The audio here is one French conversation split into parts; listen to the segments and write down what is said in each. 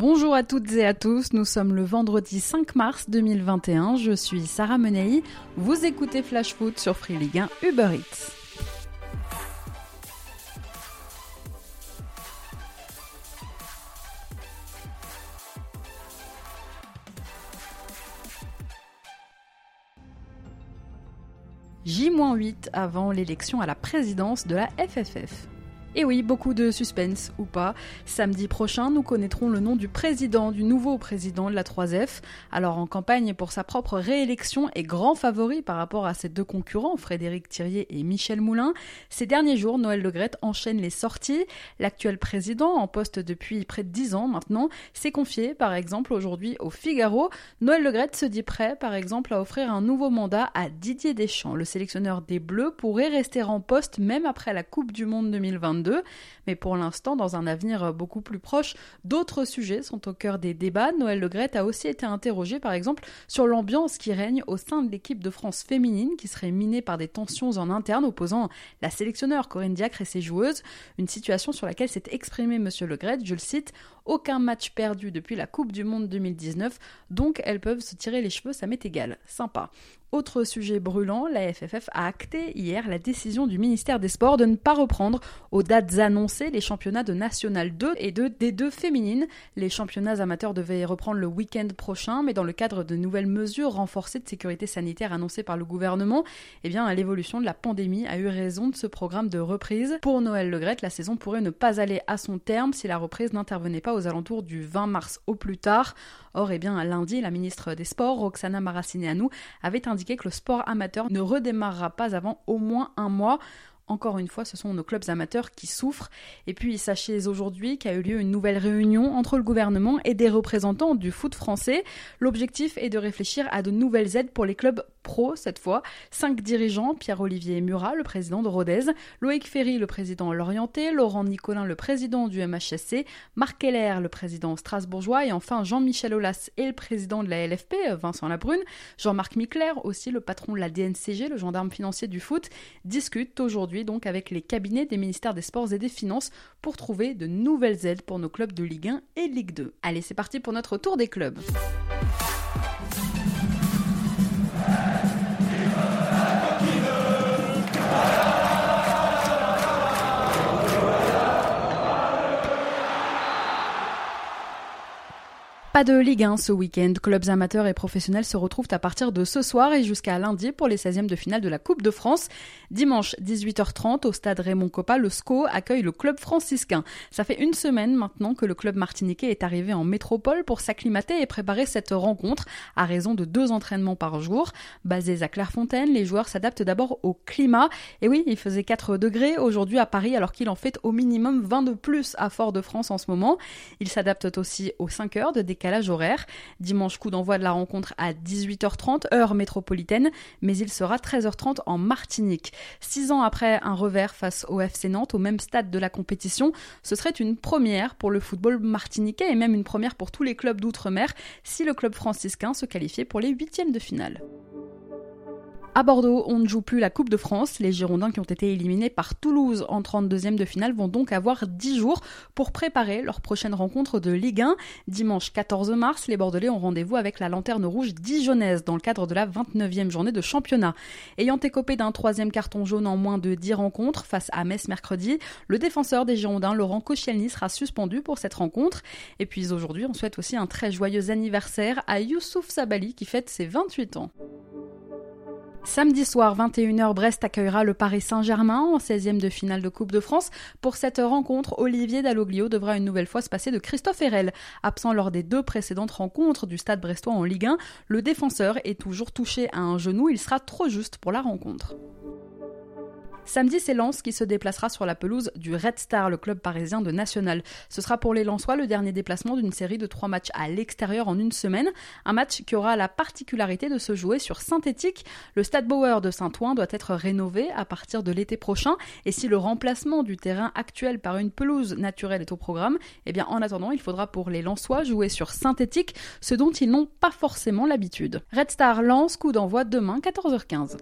Bonjour à toutes et à tous, nous sommes le vendredi 5 mars 2021, je suis Sarah Menei, vous écoutez Flash Foot sur Free Ligue 1 Uber Eats. J-8 avant l'élection à la présidence de la FFF. Et oui, beaucoup de suspense ou pas. Samedi prochain, nous connaîtrons le nom du président, du nouveau président de la 3F. Alors en campagne pour sa propre réélection et grand favori par rapport à ses deux concurrents, Frédéric Thirier et Michel Moulin. Ces derniers jours, Noël Legrette enchaîne les sorties. L'actuel président, en poste depuis près de 10 ans maintenant, s'est confié par exemple aujourd'hui au Figaro. Noël Legrette se dit prêt par exemple à offrir un nouveau mandat à Didier Deschamps. Le sélectionneur des Bleus pourrait rester en poste même après la Coupe du Monde 2022 mais pour l'instant, dans un avenir beaucoup plus proche, d'autres sujets sont au cœur des débats. Noël Legrette a aussi été interrogé, par exemple, sur l'ambiance qui règne au sein de l'équipe de France féminine, qui serait minée par des tensions en interne opposant la sélectionneur Corinne Diacre et ses joueuses. Une situation sur laquelle s'est exprimé Monsieur Legrette, je le cite, aucun match perdu depuis la Coupe du Monde 2019, donc elles peuvent se tirer les cheveux, ça m'est égal. Sympa. Autre sujet brûlant, la FFF a acté hier la décision du ministère des Sports de ne pas reprendre aux dates annoncées les championnats de National 2 et de D2 féminines. Les championnats amateurs devaient reprendre le week-end prochain, mais dans le cadre de nouvelles mesures renforcées de sécurité sanitaire annoncées par le gouvernement, eh bien, l'évolution de la pandémie a eu raison de ce programme de reprise. Pour Noël Legrette, la saison pourrait ne pas aller à son terme si la reprise n'intervenait pas aux alentours du 20 mars au plus tard. Or, eh bien, lundi, la ministre des Sports, Roxana Maracineanu, avait indiqué que le sport amateur ne redémarrera pas avant au moins un mois. Encore une fois, ce sont nos clubs amateurs qui souffrent. Et puis, sachez aujourd'hui qu'a eu lieu une nouvelle réunion entre le gouvernement et des représentants du foot français. L'objectif est de réfléchir à de nouvelles aides pour les clubs pro cette fois. Cinq dirigeants, Pierre-Olivier Murat, le président de Rodez, Loïc Ferry, le président Lorienté, Laurent Nicolin, le président du MHSC, Marc Keller, le président strasbourgeois, et enfin Jean-Michel Aulas et le président de la LFP, Vincent Labrune, Jean-Marc Micler, aussi le patron de la DNCG, le gendarme financier du foot, discutent aujourd'hui donc avec les cabinets des ministères des Sports et des Finances pour trouver de nouvelles aides pour nos clubs de Ligue 1 et Ligue 2. Allez, c'est parti pour notre tour des clubs. Pas de Ligue 1 ce week-end. Clubs amateurs et professionnels se retrouvent à partir de ce soir et jusqu'à lundi pour les 16e de finale de la Coupe de France. Dimanche 18h30 au stade Raymond Coppa, le SCO accueille le club franciscain. Ça fait une semaine maintenant que le club martiniquais est arrivé en métropole pour s'acclimater et préparer cette rencontre à raison de deux entraînements par jour. Basés à Clairefontaine, les joueurs s'adaptent d'abord au climat. Et oui, il faisait 4 degrés aujourd'hui à Paris alors qu'il en fait au minimum 20 de plus à Fort-de-France en ce moment. Ils s'adaptent aussi aux 5 heures de décalage horaire. Dimanche, coup d'envoi de la rencontre à 18h30, heure métropolitaine, mais il sera 13h30 en Martinique. Six ans après un revers face au FC Nantes, au même stade de la compétition, ce serait une première pour le football martiniquais et même une première pour tous les clubs d'outre-mer si le club franciscain se qualifiait pour les huitièmes de finale. À Bordeaux, on ne joue plus la Coupe de France. Les Girondins qui ont été éliminés par Toulouse en 32e de finale vont donc avoir 10 jours pour préparer leur prochaine rencontre de Ligue 1. Dimanche 14 mars, les Bordelais ont rendez-vous avec la Lanterne Rouge dijonnaise dans le cadre de la 29e journée de championnat. Ayant écopé d'un troisième carton jaune en moins de 10 rencontres face à Metz mercredi, le défenseur des Girondins, Laurent Koscielny, sera suspendu pour cette rencontre. Et puis aujourd'hui, on souhaite aussi un très joyeux anniversaire à Youssouf Sabali qui fête ses 28 ans. Samedi soir, 21h, Brest accueillera le Paris Saint-Germain en 16e de finale de Coupe de France. Pour cette rencontre, Olivier Dalloglio devra une nouvelle fois se passer de Christophe Herel. Absent lors des deux précédentes rencontres du Stade brestois en Ligue 1, le défenseur est toujours touché à un genou. Il sera trop juste pour la rencontre. Samedi, c'est Lens qui se déplacera sur la pelouse du Red Star, le club parisien de National. Ce sera pour les Lensois le dernier déplacement d'une série de trois matchs à l'extérieur en une semaine. Un match qui aura la particularité de se jouer sur synthétique. Le Stade Bauer de Saint-Ouen doit être rénové à partir de l'été prochain. Et si le remplacement du terrain actuel par une pelouse naturelle est au programme, eh bien en attendant, il faudra pour les Lensois jouer sur synthétique, ce dont ils n'ont pas forcément l'habitude. Red Star lance coup d'envoi demain 14h15.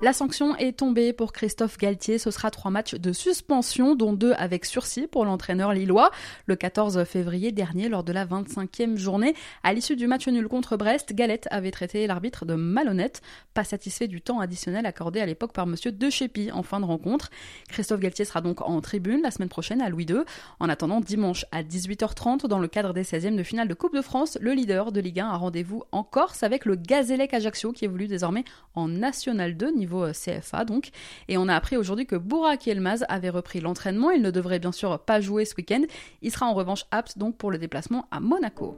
La sanction est tombée pour Christophe Galtier. Ce sera trois matchs de suspension, dont deux avec sursis pour l'entraîneur lillois. Le 14 février dernier, lors de la 25e journée, à l'issue du match nul contre Brest, Galette avait traité l'arbitre de malhonnête, pas satisfait du temps additionnel accordé à l'époque par monsieur De Chépy en fin de rencontre. Christophe Galtier sera donc en tribune la semaine prochaine à Louis II. En attendant, dimanche à 18h30, dans le cadre des 16e de finale de Coupe de France, le leader de Ligue 1 a rendez-vous en Corse avec le Gazélec Ajaccio qui évolue désormais en National 2 niveau euh, CFA donc. Et on a appris aujourd'hui que Bourak Elmaz avait repris l'entraînement. Il ne devrait bien sûr pas jouer ce week-end. Il sera en revanche apte donc pour le déplacement à Monaco.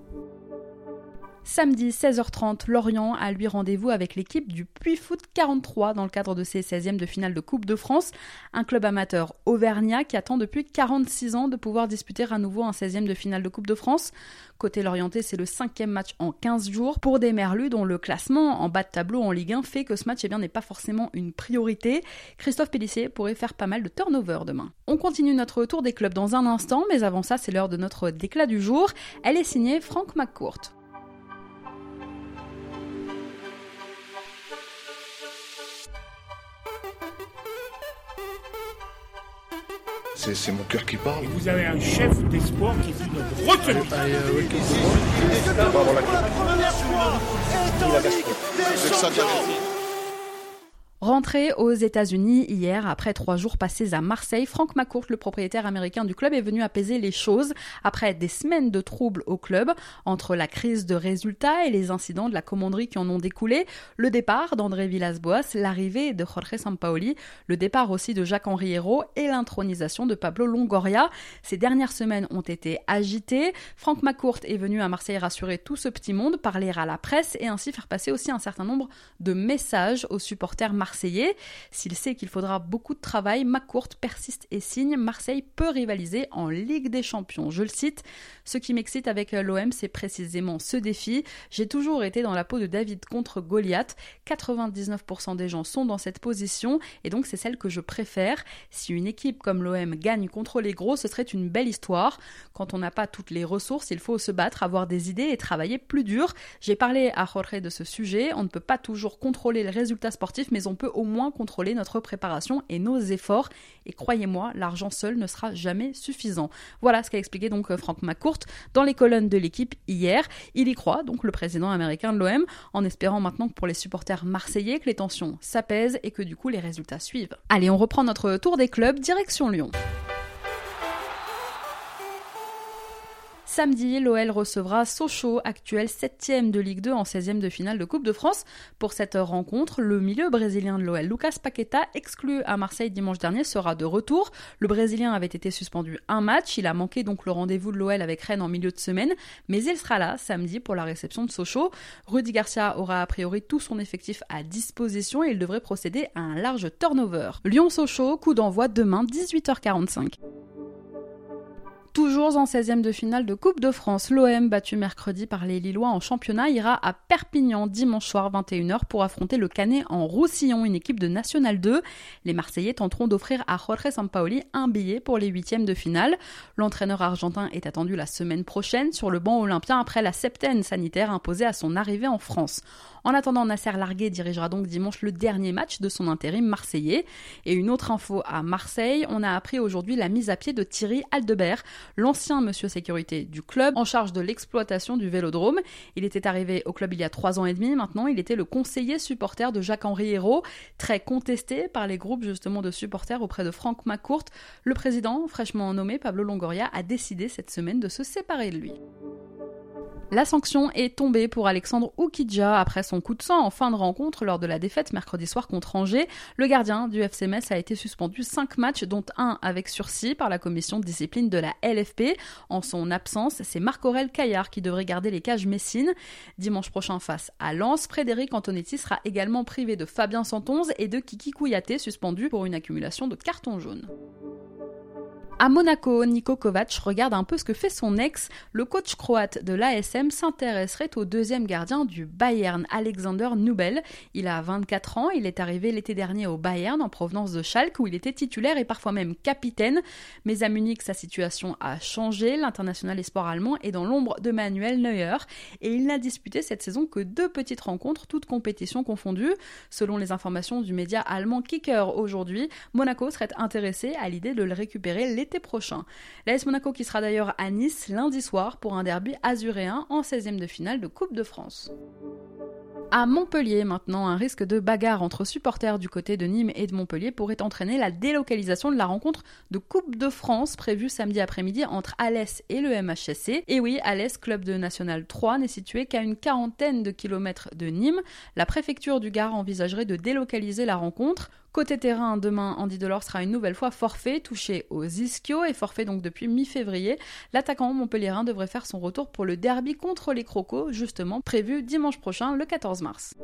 Samedi 16h30, Lorient a lui rendez-vous avec l'équipe du Puy Foot 43 dans le cadre de ses 16e de finale de Coupe de France, un club amateur auvergnat qui attend depuis 46 ans de pouvoir disputer à nouveau un 16e de finale de Coupe de France. Côté Lorienté, c'est le cinquième match en 15 jours pour des Merlus dont le classement en bas de tableau en Ligue 1 fait que ce match eh n'est pas forcément une priorité. Christophe Pellissier pourrait faire pas mal de turnover demain. On continue notre tour des clubs dans un instant, mais avant ça, c'est l'heure de notre déclat du jour. Elle est signée Franck McCourt. C'est mon cœur qui parle. Et vous avez un chef d'espoir qui est une retenue. Rentré aux États-Unis hier, après trois jours passés à Marseille, Frank McCourt, le propriétaire américain du club, est venu apaiser les choses après des semaines de troubles au club, entre la crise de résultats et les incidents de la commanderie qui en ont découlé, le départ d'André Villas-Boas, l'arrivée de Jorge Sampaoli, le départ aussi de Jacques-Henri Hérault et l'intronisation de Pablo Longoria. Ces dernières semaines ont été agitées. Frank McCourt est venu à Marseille rassurer tout ce petit monde, parler à la presse et ainsi faire passer aussi un certain nombre de messages aux supporters marseillais S'il sait qu'il faudra beaucoup de travail, McCourt persiste et signe. Marseille peut rivaliser en Ligue des Champions. Je le cite. Ce qui m'excite avec l'OM, c'est précisément ce défi. J'ai toujours été dans la peau de David contre Goliath. 99% des gens sont dans cette position et donc c'est celle que je préfère. Si une équipe comme l'OM gagne contre les gros, ce serait une belle histoire. Quand on n'a pas toutes les ressources, il faut se battre, avoir des idées et travailler plus dur. J'ai parlé à Jorge de ce sujet. On ne peut pas toujours contrôler le résultat sportif, mais on peut au moins contrôler notre préparation et nos efforts. Et croyez-moi, l'argent seul ne sera jamais suffisant. Voilà ce qu'a expliqué donc euh, Franck McCourt dans les colonnes de l'équipe hier. Il y croit, donc le président américain de l'OM, en espérant maintenant pour les supporters marseillais que les tensions s'apaisent et que du coup les résultats suivent. Allez, on reprend notre tour des clubs, direction Lyon. Samedi, l'OL recevra Sochaux, actuel 7 de Ligue 2 en 16e de finale de Coupe de France. Pour cette rencontre, le milieu brésilien de l'OL, Lucas Paqueta, exclu à Marseille dimanche dernier, sera de retour. Le Brésilien avait été suspendu un match, il a manqué donc le rendez-vous de l'OL avec Rennes en milieu de semaine, mais il sera là samedi pour la réception de Sochaux. Rudy Garcia aura a priori tout son effectif à disposition et il devrait procéder à un large turnover. Lyon-Sochaux, coup d'envoi demain 18h45. Toujours en 16e de finale de Coupe de France, l'OM, battu mercredi par les Lillois en championnat, ira à Perpignan dimanche soir 21h pour affronter le Canet en Roussillon, une équipe de National 2. Les Marseillais tenteront d'offrir à Jorge Sampaoli un billet pour les huitièmes de finale. L'entraîneur argentin est attendu la semaine prochaine sur le banc olympien après la septaine sanitaire imposée à son arrivée en France. En attendant, Nasser Larguet dirigera donc dimanche le dernier match de son intérim marseillais. Et une autre info à Marseille, on a appris aujourd'hui la mise à pied de Thierry Aldebert, l'ancien monsieur sécurité du club, en charge de l'exploitation du vélodrome. Il était arrivé au club il y a trois ans et demi, maintenant il était le conseiller supporter de Jacques-Henri Hérault, très contesté par les groupes justement de supporters auprès de Franck McCourt. Le président, fraîchement nommé Pablo Longoria, a décidé cette semaine de se séparer de lui. La sanction est tombée pour Alexandre Oukidja après son coup de sang en fin de rencontre lors de la défaite mercredi soir contre Angers. Le gardien du FC a été suspendu 5 matchs, dont un avec sursis par la commission de discipline de la LFP. En son absence, c'est Marc-Aurel Caillard qui devrait garder les cages Messines. Dimanche prochain face à Lens, Frédéric Antonetti sera également privé de Fabien Santonze et de Kiki Kouyaté suspendu pour une accumulation de cartons jaunes. À Monaco, Niko Kovac regarde un peu ce que fait son ex. Le coach croate de l'ASM s'intéresserait au deuxième gardien du Bayern, Alexander Nubel. Il a 24 ans, il est arrivé l'été dernier au Bayern en provenance de Schalke où il était titulaire et parfois même capitaine. Mais à Munich, sa situation a changé. L'international espoir allemand est dans l'ombre de Manuel Neuer et il n'a disputé cette saison que deux petites rencontres, toutes compétitions confondues. Selon les informations du média allemand Kicker aujourd'hui, Monaco serait intéressé à l'idée de le récupérer l'été prochain. L'AS Monaco qui sera d'ailleurs à Nice lundi soir pour un derby azuréen en 16e de finale de Coupe de France. À Montpellier, maintenant, un risque de bagarre entre supporters du côté de Nîmes et de Montpellier pourrait entraîner la délocalisation de la rencontre de Coupe de France prévue samedi après-midi entre Alès et le MHSC. Et oui, Alès, club de National 3, n'est situé qu'à une quarantaine de kilomètres de Nîmes. La préfecture du Gard envisagerait de délocaliser la rencontre. Côté terrain, demain, Andy Delors sera une nouvelle fois forfait, touché aux ischio et forfait donc depuis mi-février. L'attaquant montpelliérain devrait faire son retour pour le derby contre les Crocos, justement prévu dimanche prochain, le 14 mars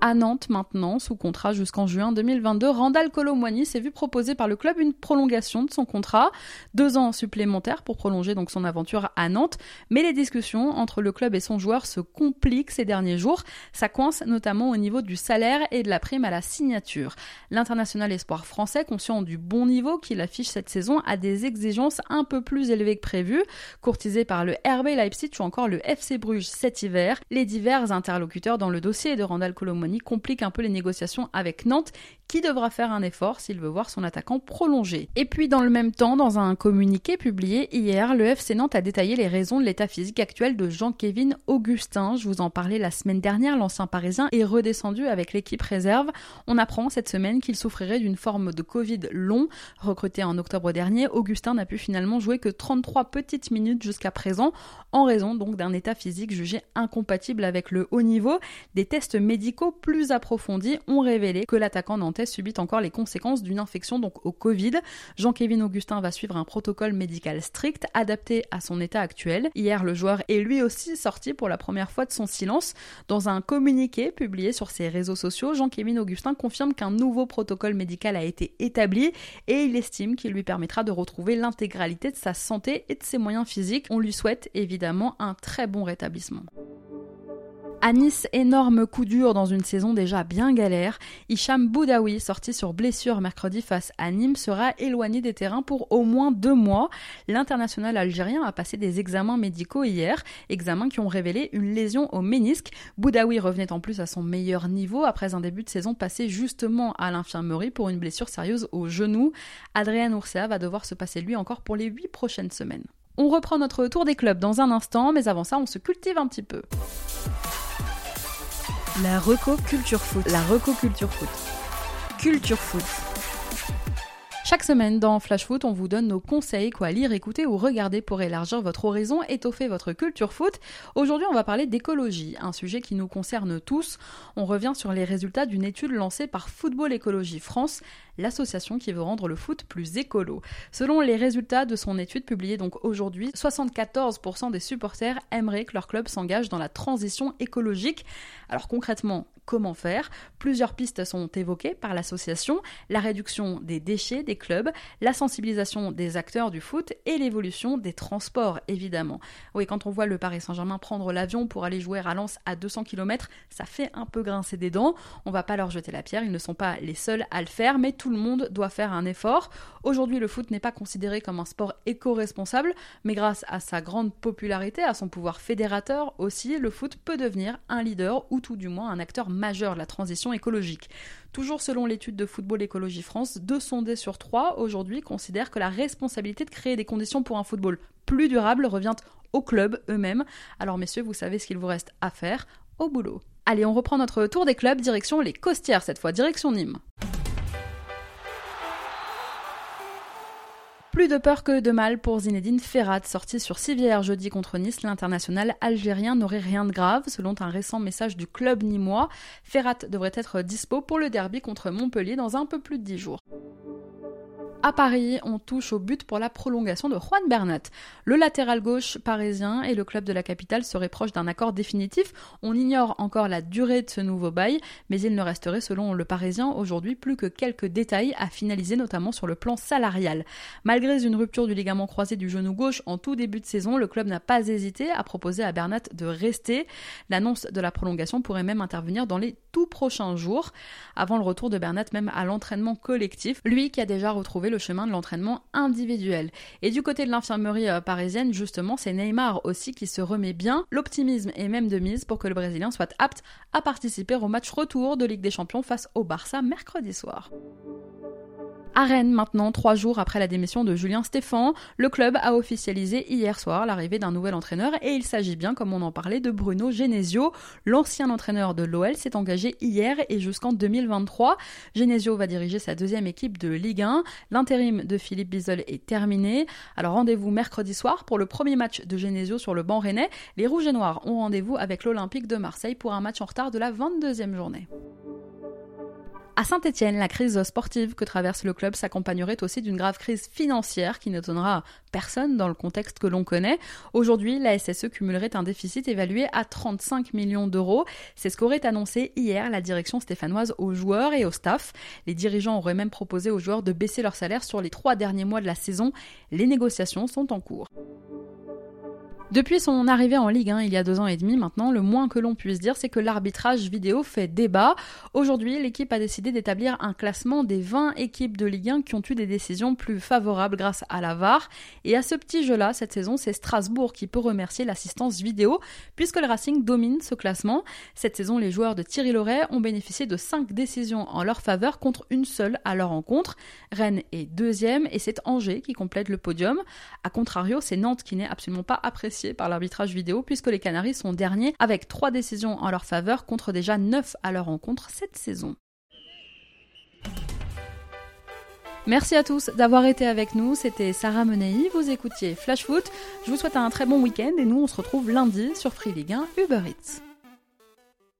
à Nantes maintenant, sous contrat jusqu'en juin 2022. Randall Colomwani s'est vu proposer par le club une prolongation de son contrat, deux ans supplémentaires pour prolonger donc son aventure à Nantes. Mais les discussions entre le club et son joueur se compliquent ces derniers jours. Ça coince notamment au niveau du salaire et de la prime à la signature. L'international espoir français, conscient du bon niveau qu'il affiche cette saison, a des exigences un peu plus élevées que prévu. Courtisé par le RB Leipzig ou encore le FC Bruges cet hiver, les divers interlocuteurs dans le dossier de Randall Colomwani complique un peu les négociations avec Nantes, qui devra faire un effort s'il veut voir son attaquant prolongé. Et puis dans le même temps, dans un communiqué publié hier, le FC Nantes a détaillé les raisons de l'état physique actuel de Jean-Kévin Augustin. Je vous en parlais la semaine dernière, l'ancien parisien est redescendu avec l'équipe réserve. On apprend cette semaine qu'il souffrirait d'une forme de Covid long. Recruté en octobre dernier, Augustin n'a pu finalement jouer que 33 petites minutes jusqu'à présent, en raison donc d'un état physique jugé incompatible avec le haut niveau. Des tests médicaux plus approfondis ont révélé que l'attaquant nantais subit encore les conséquences d'une infection donc au Covid. Jean-Kévin Augustin va suivre un protocole médical strict adapté à son état actuel. Hier, le joueur est lui aussi sorti pour la première fois de son silence. Dans un communiqué publié sur ses réseaux sociaux, Jean-Kévin Augustin confirme qu'un nouveau protocole médical a été établi et il estime qu'il lui permettra de retrouver l'intégralité de sa santé et de ses moyens physiques. On lui souhaite évidemment un très bon rétablissement. À Nice, énorme coup dur dans une saison déjà bien galère. Hicham Boudaoui, sorti sur blessure mercredi face à Nîmes, sera éloigné des terrains pour au moins deux mois. L'international algérien a passé des examens médicaux hier, examens qui ont révélé une lésion au ménisque. Boudaoui revenait en plus à son meilleur niveau après un début de saison passé justement à l'infirmerie pour une blessure sérieuse au genou. Adrien Oursea va devoir se passer lui encore pour les huit prochaines semaines. On reprend notre tour des clubs dans un instant, mais avant ça, on se cultive un petit peu. La Reco Culture Foot. La Reco Culture Foot. Culture Foot. Chaque semaine dans Flash Foot, on vous donne nos conseils, quoi lire, écouter ou regarder pour élargir votre horizon, étoffer votre culture foot. Aujourd'hui, on va parler d'écologie, un sujet qui nous concerne tous. On revient sur les résultats d'une étude lancée par Football Écologie France l'association qui veut rendre le foot plus écolo. Selon les résultats de son étude publiée donc aujourd'hui, 74% des supporters aimeraient que leur club s'engage dans la transition écologique. Alors concrètement, comment faire Plusieurs pistes sont évoquées par l'association, la réduction des déchets des clubs, la sensibilisation des acteurs du foot et l'évolution des transports évidemment. Oui, quand on voit le Paris Saint-Germain prendre l'avion pour aller jouer à Lens à 200 km, ça fait un peu grincer des dents. On va pas leur jeter la pierre, ils ne sont pas les seuls à le faire, mais tout tout le monde doit faire un effort. Aujourd'hui, le foot n'est pas considéré comme un sport éco-responsable, mais grâce à sa grande popularité, à son pouvoir fédérateur aussi, le foot peut devenir un leader ou tout du moins un acteur majeur la transition écologique. Toujours selon l'étude de Football Écologie France, deux sondés sur trois aujourd'hui considèrent que la responsabilité de créer des conditions pour un football plus durable revient aux clubs eux-mêmes. Alors messieurs, vous savez ce qu'il vous reste à faire, au boulot. Allez, on reprend notre tour des clubs, direction les Costières cette fois, direction Nîmes. Plus de peur que de mal pour Zinedine Ferrat, sorti sur civière jeudi contre Nice, l'international algérien n'aurait rien de grave, selon un récent message du club nîmois. Ferrat devrait être dispo pour le derby contre Montpellier dans un peu plus de 10 jours. À Paris, on touche au but pour la prolongation de Juan Bernat. Le latéral gauche parisien et le club de la capitale seraient proches d'un accord définitif. On ignore encore la durée de ce nouveau bail, mais il ne resterait selon le parisien aujourd'hui plus que quelques détails à finaliser notamment sur le plan salarial. Malgré une rupture du ligament croisé du genou gauche en tout début de saison, le club n'a pas hésité à proposer à Bernat de rester. L'annonce de la prolongation pourrait même intervenir dans les tout prochains jours, avant le retour de Bernat même à l'entraînement collectif, lui qui a déjà retrouvé le chemin de l'entraînement individuel. Et du côté de l'infirmerie euh, parisienne, justement, c'est Neymar aussi qui se remet bien. L'optimisme est même de mise pour que le Brésilien soit apte à participer au match retour de Ligue des Champions face au Barça mercredi soir. À Rennes, maintenant, trois jours après la démission de Julien Stéphan, le club a officialisé hier soir l'arrivée d'un nouvel entraîneur et il s'agit bien, comme on en parlait, de Bruno Genesio. L'ancien entraîneur de l'OL s'est engagé hier et jusqu'en 2023. Genesio va diriger sa deuxième équipe de Ligue 1. L'intérim de Philippe Bizol est terminé. Alors rendez-vous mercredi soir pour le premier match de Genesio sur le banc rennais. Les Rouges et Noirs ont rendez-vous avec l'Olympique de Marseille pour un match en retard de la 22e journée. À Saint-Etienne, la crise sportive que traverse le club s'accompagnerait aussi d'une grave crise financière qui n'étonnera personne dans le contexte que l'on connaît. Aujourd'hui, la SSE cumulerait un déficit évalué à 35 millions d'euros. C'est ce qu'aurait annoncé hier la direction stéphanoise aux joueurs et au staff. Les dirigeants auraient même proposé aux joueurs de baisser leur salaire sur les trois derniers mois de la saison. Les négociations sont en cours. Depuis son arrivée en Ligue 1 il y a deux ans et demi maintenant, le moins que l'on puisse dire, c'est que l'arbitrage vidéo fait débat. Aujourd'hui, l'équipe a décidé d'établir un classement des 20 équipes de Ligue 1 qui ont eu des décisions plus favorables grâce à la VAR. Et à ce petit jeu-là, cette saison, c'est Strasbourg qui peut remercier l'assistance vidéo, puisque le Racing domine ce classement. Cette saison, les joueurs de Thierry Loret ont bénéficié de 5 décisions en leur faveur contre une seule à leur rencontre. Rennes est deuxième et c'est Angers qui complète le podium. A contrario, c'est Nantes qui n'est absolument pas par l'arbitrage vidéo puisque les Canaries sont derniers avec trois décisions en leur faveur contre déjà 9 à leur rencontre cette saison. Merci à tous d'avoir été avec nous. C'était Sarah Menei. Vous écoutiez Flash Foot. Je vous souhaite un très bon week-end et nous on se retrouve lundi sur Free Ligue 1 Uber Eats.